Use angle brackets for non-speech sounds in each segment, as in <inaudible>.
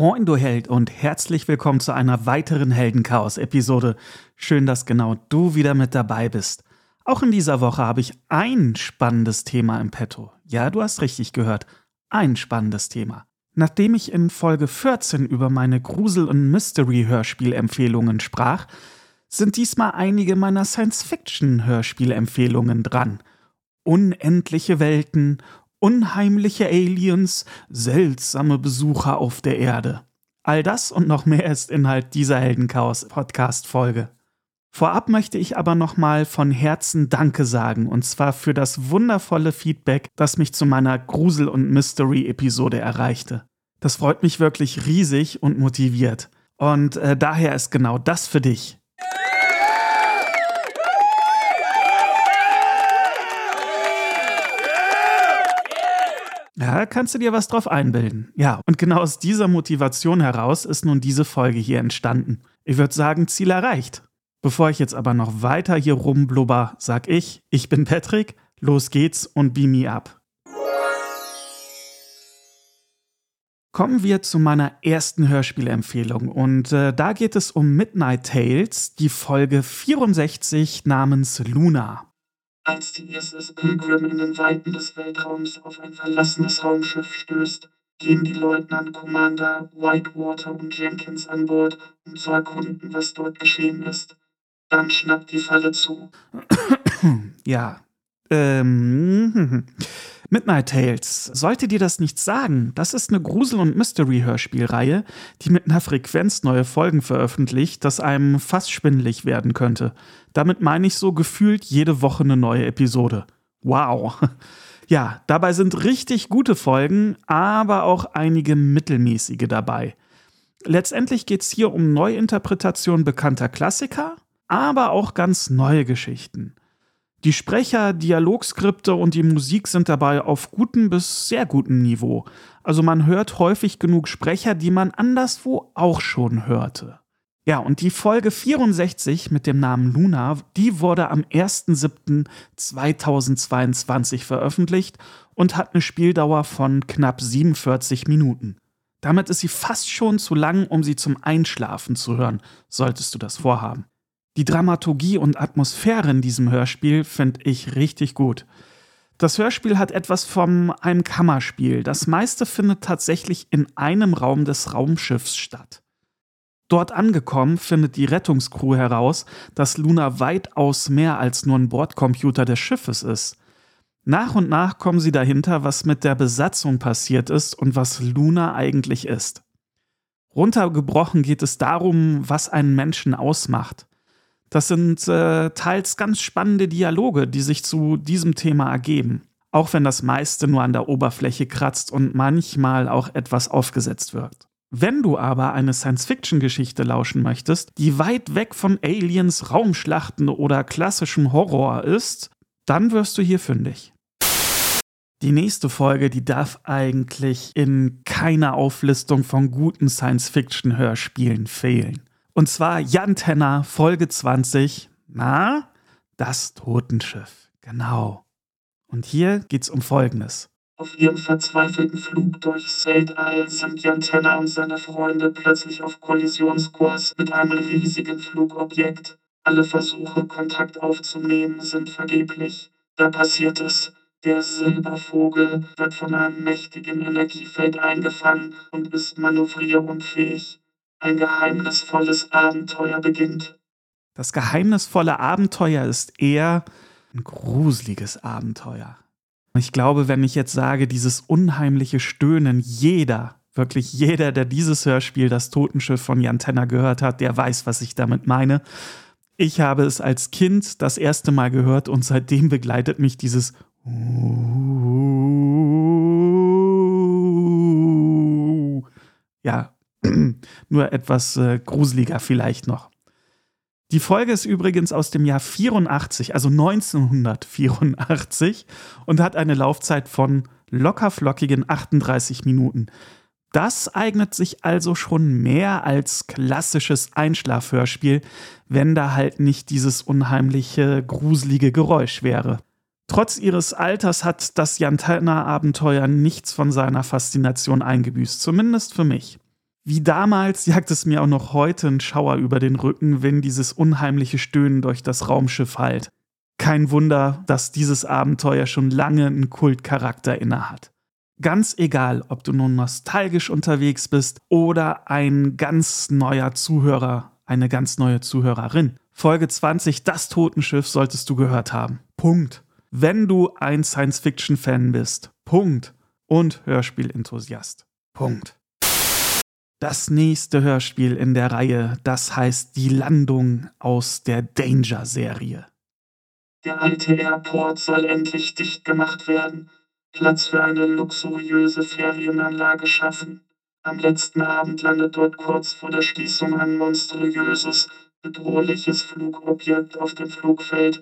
Moin, du Held, und herzlich willkommen zu einer weiteren Heldenchaos-Episode. Schön, dass genau du wieder mit dabei bist. Auch in dieser Woche habe ich ein spannendes Thema im Petto. Ja, du hast richtig gehört. Ein spannendes Thema. Nachdem ich in Folge 14 über meine Grusel- und Mystery-Hörspielempfehlungen sprach, sind diesmal einige meiner Science-Fiction-Hörspielempfehlungen dran. Unendliche Welten, unheimliche Aliens, seltsame Besucher auf der Erde. All das und noch mehr ist Inhalt dieser Heldenchaos-Podcast-Folge. Vorab möchte ich aber nochmal von Herzen Danke sagen, und zwar für das wundervolle Feedback, das mich zu meiner Grusel- und Mystery-Episode erreichte. Das freut mich wirklich riesig und motiviert. Und äh, daher ist genau das für dich. Ja, kannst du dir was drauf einbilden. Ja, und genau aus dieser Motivation heraus ist nun diese Folge hier entstanden. Ich würde sagen, Ziel erreicht. Bevor ich jetzt aber noch weiter hier rumblubber, sag ich, ich bin Patrick, los geht's und beam me up. Kommen wir zu meiner ersten Hörspielempfehlung und äh, da geht es um Midnight Tales, die Folge 64 namens Luna. Als die ISS Pilgrim in den Weiten des Weltraums auf ein verlassenes Raumschiff stößt, gehen die Leutnant Commander Whitewater und Jenkins an Bord, um zu erkunden, was dort geschehen ist. Dann schnappt die Falle zu. <coughs> Ja. Ähm. Midnight Tales. Sollte dir das nichts sagen, das ist eine Grusel- und Mystery-Hörspielreihe, die mit einer Frequenz neue Folgen veröffentlicht, dass einem fast schwindelig werden könnte. Damit meine ich so gefühlt jede Woche eine neue Episode. Wow. <laughs> Ja, dabei sind richtig gute Folgen, aber auch einige mittelmäßige dabei. Letztendlich geht es hier um Neuinterpretation bekannter Klassiker, aber auch ganz neue Geschichten. Die Sprecher, Dialogskripte und die Musik sind dabei auf gutem bis sehr gutem Niveau. Also man hört häufig genug Sprecher, die man anderswo auch schon hörte. Ja, und die Folge 64 mit dem Namen Luna, die wurde am 1.7.2022 veröffentlicht und hat eine Spieldauer von knapp 47 Minuten. Damit ist sie fast schon zu lang, um sie zum Einschlafen zu hören, solltest du das vorhaben. Die Dramaturgie und Atmosphäre in diesem Hörspiel finde ich richtig gut. Das Hörspiel hat etwas von einem Kammerspiel. Das meiste findet tatsächlich in einem Raum des Raumschiffs statt. Dort angekommen findet die Rettungscrew heraus, dass Luna weitaus mehr als nur ein Bordcomputer des Schiffes ist. Nach und nach kommen sie dahinter, was mit der Besatzung passiert ist und was Luna eigentlich ist. Runtergebrochen geht es darum, was einen Menschen ausmacht. Das sind äh, teils ganz spannende Dialoge, die sich zu diesem Thema ergeben. Auch wenn das meiste nur an der Oberfläche kratzt und manchmal auch etwas aufgesetzt wirkt. Wenn du aber eine Science-Fiction-Geschichte lauschen möchtest, die weit weg von Aliens, Raumschlachten oder klassischem Horror ist, dann wirst du hier fündig. Die nächste Folge, die darf eigentlich in keiner Auflistung von guten Science-Fiction-Hörspielen fehlen. Und zwar Jan Tenner, Folge 20. Na, das Totenschiff. Genau. Und hier geht's um Folgendes. Auf ihrem verzweifelten Flug durchs Weltall sind Jan Tenner und seine Freunde plötzlich auf Kollisionskurs mit einem riesigen Flugobjekt. Alle Versuche, Kontakt aufzunehmen, sind vergeblich. Da passiert es. Der Silbervogel wird von einem mächtigen Energiefeld eingefangen und ist manövrierunfähig. Ein geheimnisvolles Abenteuer beginnt. Das geheimnisvolle Abenteuer ist eher ein gruseliges Abenteuer. Ich glaube, wenn ich jetzt sage, dieses unheimliche Stöhnen, jeder, wirklich jeder, der dieses Hörspiel, das Totenschiff von Jan Tenner gehört hat, der weiß, was ich damit meine. Ich habe es als Kind das erste Mal gehört und seitdem begleitet mich dieses ja, <clears throat> nur etwas äh, gruseliger vielleicht noch. Die Folge ist übrigens aus dem Jahr 84, also 1984 und hat eine Laufzeit von lockerflockigen 38 Minuten. Das eignet sich also schon mehr als klassisches Einschlafhörspiel, wenn da halt nicht dieses unheimliche, gruselige Geräusch wäre. Trotz ihres Alters hat das Jantana-Abenteuer nichts von seiner Faszination eingebüßt, zumindest für mich. Wie damals jagt es mir auch noch heute einen Schauer über den Rücken, wenn dieses unheimliche Stöhnen durch das Raumschiff hallt. Kein Wunder, dass dieses Abenteuer schon lange einen Kultcharakter innehat. Ganz egal, ob du nun nostalgisch unterwegs bist oder ein ganz neuer Zuhörer, eine ganz neue Zuhörerin. Folge 20, das Totenschiff solltest du gehört haben. Punkt. Wenn du ein Science-Fiction-Fan bist. Punkt. Und Hörspiel-Enthusiast. Punkt. Das nächste Hörspiel in der Reihe, das heißt Die Landung aus der Danger-Serie. Der alte Airport soll endlich dicht gemacht werden, Platz für eine luxuriöse Ferienanlage schaffen. Am letzten Abend landet dort kurz vor der Schließung ein monströses, bedrohliches Flugobjekt auf dem Flugfeld,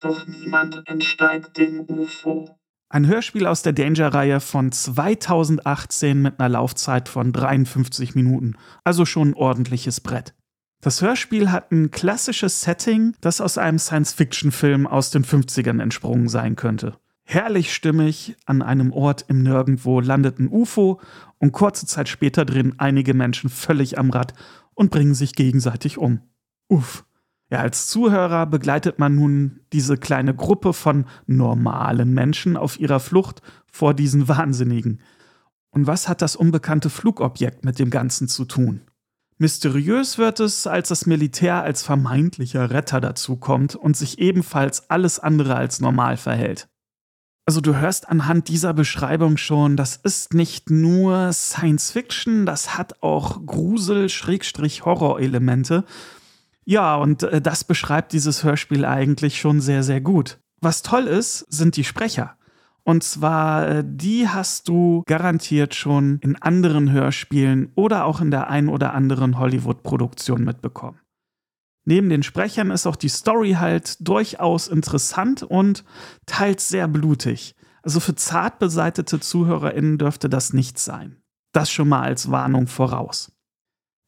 doch niemand entsteigt dem UFO. Ein Hörspiel aus der Danger-Reihe von 2018 mit einer Laufzeit von 53 Minuten, also schon ein ordentliches Brett. Das Hörspiel hat ein klassisches Setting, das aus einem Science-Fiction-Film aus den 50ern entsprungen sein könnte. Herrlich stimmig, an einem Ort im Nirgendwo landet ein UFO und kurze Zeit später drehen einige Menschen völlig am Rad und bringen sich gegenseitig um. Uff. Ja, als Zuhörer begleitet man nun diese kleine Gruppe von normalen Menschen auf ihrer Flucht vor diesen Wahnsinnigen. Und was hat das unbekannte Flugobjekt mit dem Ganzen zu tun? Mysteriös wird es, als das Militär als vermeintlicher Retter dazukommt und sich ebenfalls alles andere als normal verhält. Also du hörst anhand dieser Beschreibung schon, das ist nicht nur Science Fiction, das hat auch Grusel-Horror-Elemente. Ja, und äh, das beschreibt dieses Hörspiel eigentlich schon sehr, sehr gut. Was toll ist, sind die Sprecher. Und zwar, äh, die hast du garantiert schon in anderen Hörspielen oder auch in der ein oder anderen Hollywood-Produktion mitbekommen. Neben den Sprechern ist auch die Story halt durchaus interessant und teils sehr blutig. Also für zart beseitete ZuhörerInnen dürfte das nichts sein. Das schon mal als Warnung voraus.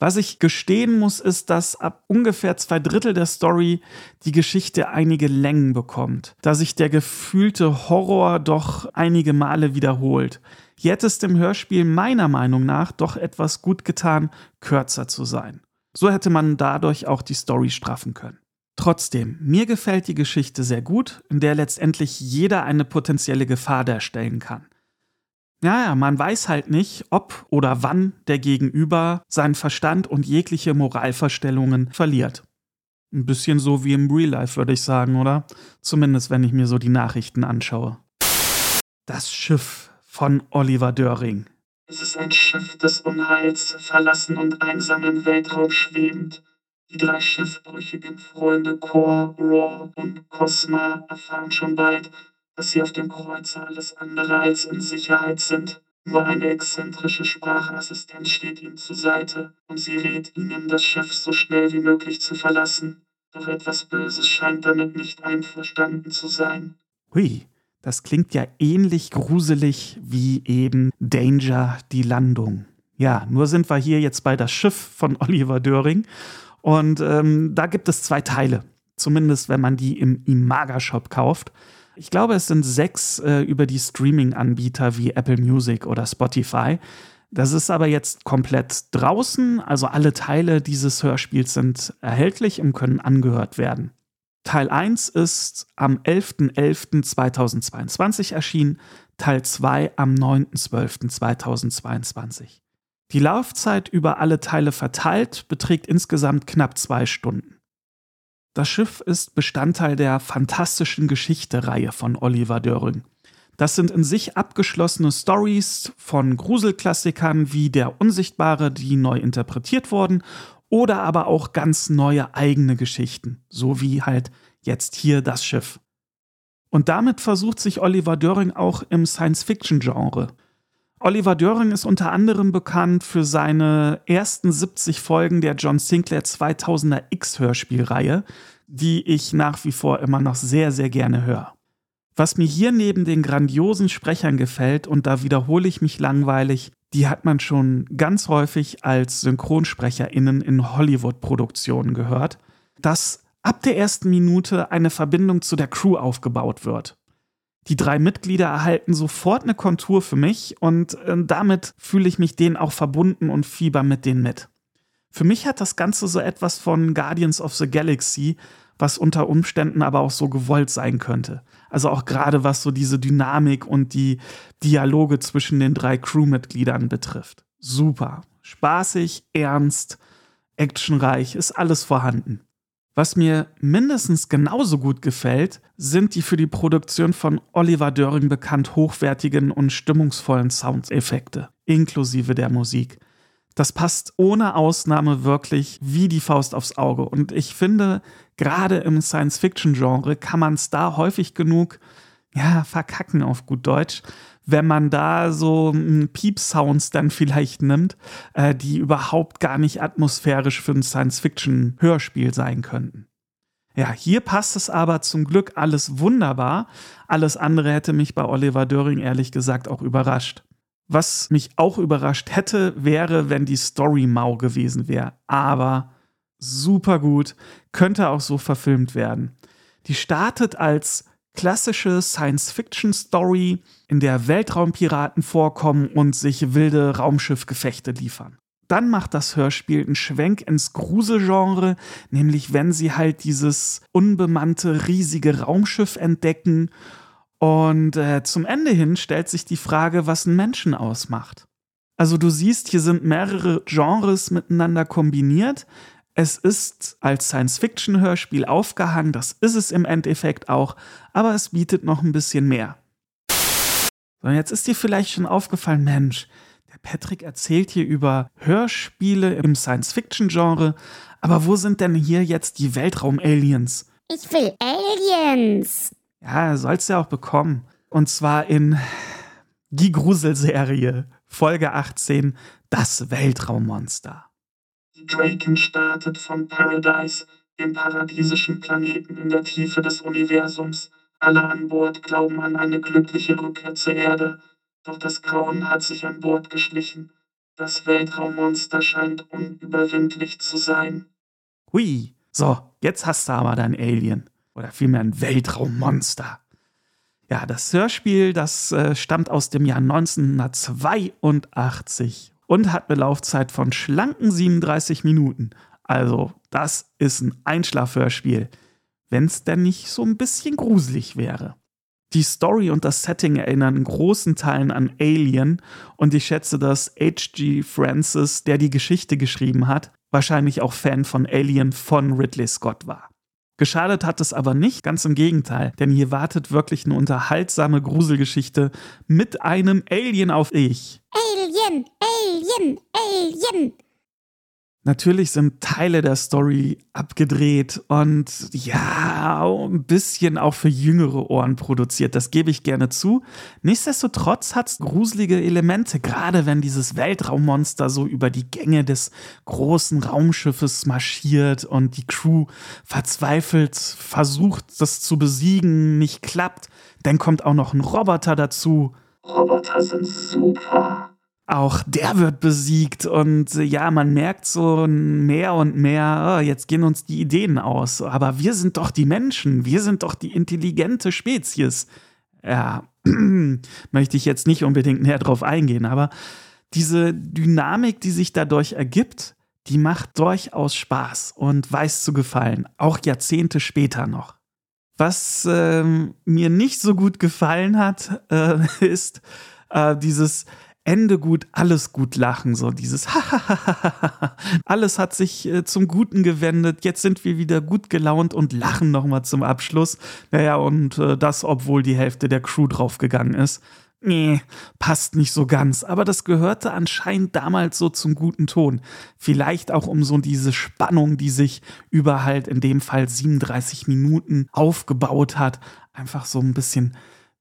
Was ich gestehen muss, ist, dass ab ungefähr zwei Drittel der Story die Geschichte einige Längen bekommt, da sich der gefühlte Horror doch einige Male wiederholt. Hier hätte es dem Hörspiel meiner Meinung nach doch etwas gut getan, kürzer zu sein. So hätte man dadurch auch die Story straffen können. Trotzdem, mir gefällt die Geschichte sehr gut, in der letztendlich jeder eine potenzielle Gefahr darstellen kann. Naja, man weiß halt nicht, ob oder wann der Gegenüber seinen Verstand und jegliche Moralverstellungen verliert. Ein bisschen so wie im Real Life, würde ich sagen, oder? Zumindest, wenn ich mir so die Nachrichten anschaue. Das Schiff von Oliver Döring. Es ist ein Schiff des Unheils, verlassen und einsam im Weltraum schwebend. Die drei schiffbrüchigen Freunde Kor, Raw und Cosma erfahren schon bald, dass sie auf dem Kreuzer alles andere als in Sicherheit sind. Nur eine exzentrische Sprachassistenz steht ihnen zur Seite und sie rät ihnen, das Schiff so schnell wie möglich zu verlassen. Doch etwas Böses scheint damit nicht einverstanden zu sein. Hui, das klingt ja ähnlich gruselig wie eben Danger, die Landung. Ja, nur sind wir hier jetzt bei das Schiff von <laughs> Oliver Döring und ähm, da gibt es zwei Teile. Zumindest wenn man die im Imaga-Shop kauft. Ich glaube, es sind sechs äh, über die Streaming-Anbieter wie Apple Music oder Spotify. Das ist aber jetzt komplett draußen, also alle Teile dieses Hörspiels sind erhältlich und können angehört werden. Teil 1 ist am 11.11.2022 erschienen, Teil 2 am 9.12.2022. Die Laufzeit über alle Teile verteilt beträgt insgesamt knapp zwei Stunden. Das Schiff ist Bestandteil der fantastischen Geschichte-Reihe von Oliver Döring. Das sind in sich abgeschlossene Stories von Gruselklassikern wie Der Unsichtbare, die neu interpretiert wurden, oder aber auch ganz neue eigene Geschichten, so wie halt jetzt hier das Schiff. Und damit versucht sich Oliver Döring auch im Science-Fiction-Genre. Oliver Döring ist unter anderem bekannt für seine ersten 70 Folgen der John Sinclair 2000er X-Hörspielreihe, die ich nach wie vor immer noch sehr, sehr gerne höre. Was mir hier neben den grandiosen Sprechern gefällt, und da wiederhole ich mich langweilig, die hat man schon ganz häufig als SynchronsprecherInnen in Hollywood-Produktionen gehört, dass ab der ersten Minute eine Verbindung zu der Crew aufgebaut wird. Die drei Mitglieder erhalten sofort eine Kontur für mich und äh, damit fühle ich mich denen auch verbunden und fieber mit denen mit. Für mich hat das Ganze so etwas von Guardians of the Galaxy, was unter Umständen aber auch so gewollt sein könnte. Also auch gerade was so diese Dynamik und die Dialoge zwischen den drei Crewmitgliedern betrifft. Super. Spaßig, ernst, actionreich, ist alles vorhanden. Was mir mindestens genauso gut gefällt, sind die für die Produktion von Oliver Döring bekannt hochwertigen und stimmungsvollen Soundeffekte, inklusive der Musik. Das passt ohne Ausnahme wirklich wie die Faust aufs Auge. Und ich finde, gerade im Science-Fiction-Genre kann man es da häufig genug, ja, verkacken auf gut Deutsch, wenn man da so Piep-Sounds dann vielleicht nimmt, äh, die überhaupt gar nicht atmosphärisch für ein Science-Fiction-Hörspiel sein könnten. Ja, hier passt es aber zum Glück alles wunderbar. Alles andere hätte mich bei Oliver Döring ehrlich gesagt auch überrascht. Was mich auch überrascht hätte, wäre, wenn die Story mau gewesen wäre. Aber super gut, könnte auch so verfilmt werden. Die startet als klassische Science-Fiction-Story, in der Weltraumpiraten vorkommen und sich wilde Raumschiffgefechte liefern. Dann macht das Hörspiel einen Schwenk ins Gruselgenre, nämlich wenn sie halt dieses unbemannte riesige Raumschiff entdecken. Und äh, zum Ende hin stellt sich die Frage, was einen Menschen ausmacht. Also du siehst, hier sind mehrere Genres miteinander kombiniert. Es ist als Science-Fiction-Hörspiel aufgehangen, das ist es im Endeffekt auch, aber es bietet noch ein bisschen mehr. So, jetzt ist dir vielleicht schon aufgefallen, Mensch, der Patrick erzählt hier über Hörspiele im Science-Fiction-Genre, aber wo sind denn hier jetzt die Weltraum-Aliens? Ich will Aliens. Ja, soll's ja auch bekommen. Und zwar in die Gruselserie, Folge 18, das Weltraummonster. Draken startet von Paradise, dem paradiesischen Planeten in der Tiefe des Universums. Alle an Bord glauben an eine glückliche Rückkehr zur Erde. Doch das Grauen hat sich an Bord geschlichen. Das Weltraummonster scheint unüberwindlich zu sein. Hui, so, jetzt hast du aber dein Alien. Oder vielmehr ein Weltraummonster. Ja, das Hörspiel, das äh, stammt aus dem Jahr 1982 und hat eine Laufzeit von schlanken 37 Minuten. Also, das ist ein Einschlafhörspiel, wenn es denn nicht so ein bisschen gruselig wäre. Die Story und das Setting erinnern in großen Teilen an Alien und ich schätze, dass H.G. Francis, der die Geschichte geschrieben hat, wahrscheinlich auch Fan von Alien von Ridley Scott war. Geschadet hat es aber nicht, ganz im Gegenteil, denn hier wartet wirklich eine unterhaltsame Gruselgeschichte mit einem Alien auf ich. Alien, Alien, Alien. Natürlich sind Teile der Story abgedreht und ja, ein bisschen auch für jüngere Ohren produziert, das gebe ich gerne zu. Nichtsdestotrotz hat es gruselige Elemente, gerade wenn dieses Weltraummonster so über die Gänge des großen Raumschiffes marschiert und die Crew verzweifelt versucht, das zu besiegen, nicht klappt. Dann kommt auch noch ein Roboter dazu. Roboter sind super. Auch der wird besiegt und äh, ja, man merkt so mehr und mehr, oh, jetzt gehen uns die Ideen aus. Aber wir sind doch die Menschen, wir sind doch die intelligente Spezies. Ja, <clears throat> möchte ich jetzt nicht unbedingt näher drauf eingehen, aber diese Dynamik, die sich dadurch ergibt, die macht durchaus Spaß und weiß zu gefallen, auch Jahrzehnte später noch. Was ähm, mir nicht so gut gefallen hat, äh, <laughs> ist äh, dieses Ende gut, alles gut lachen, so dieses alles hat sich äh, zum Guten gewendet, jetzt sind wir wieder gut gelaunt und lachen nochmal zum Abschluss. Naja, und äh, das, obwohl die Hälfte der Crew draufgegangen ist. Nee, passt nicht so ganz, aber das gehörte anscheinend damals so zum guten Ton. Vielleicht auch um so diese Spannung, die sich über halt in dem Fall 37 Minuten aufgebaut hat, einfach so ein bisschen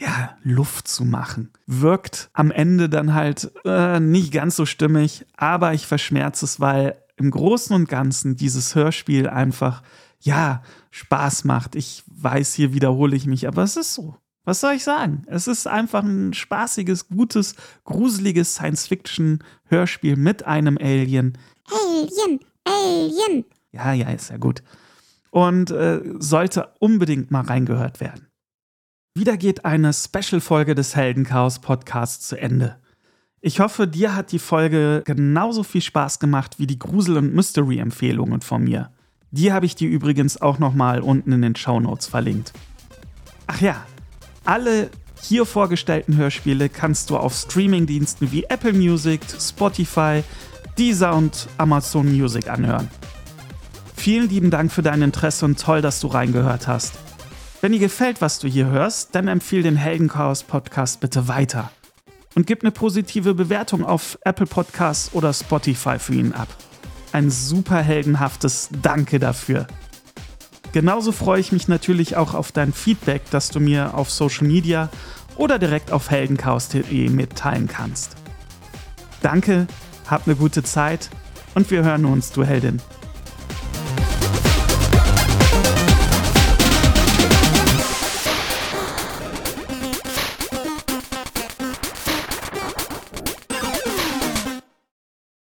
ja, Luft zu machen. Wirkt am Ende dann halt äh, nicht ganz so stimmig, aber ich verschmerze es, weil im Großen und Ganzen dieses Hörspiel einfach, ja, Spaß macht. Ich weiß, hier wiederhole ich mich, aber es ist so. Was soll ich sagen? Es ist einfach ein spaßiges, gutes, gruseliges Science-Fiction-Hörspiel mit einem Alien. Alien, Alien. Ja, ja, ist ja gut. Und äh, sollte unbedingt mal reingehört werden. Wieder geht eine Special-Folge des Heldenchaos Podcasts zu Ende. Ich hoffe, dir hat die Folge genauso viel Spaß gemacht wie die Grusel- und Mystery-Empfehlungen von mir. Die habe ich dir übrigens auch nochmal unten in den Show Notes verlinkt. Ach ja, alle hier vorgestellten Hörspiele kannst du auf Streamingdiensten wie Apple Music, Spotify, Deezer und Amazon Music anhören. Vielen lieben Dank für dein Interesse und toll, dass du reingehört hast. Wenn dir gefällt, was du hier hörst, dann empfehle den Heldenchaos Podcast bitte weiter. Und gib eine positive Bewertung auf Apple Podcasts oder Spotify für ihn ab. Ein super heldenhaftes Danke dafür. Genauso freue ich mich natürlich auch auf dein Feedback, das du mir auf Social Media oder direkt auf heldenchaos.de mitteilen kannst. Danke, hab eine gute Zeit und wir hören uns, du Heldin.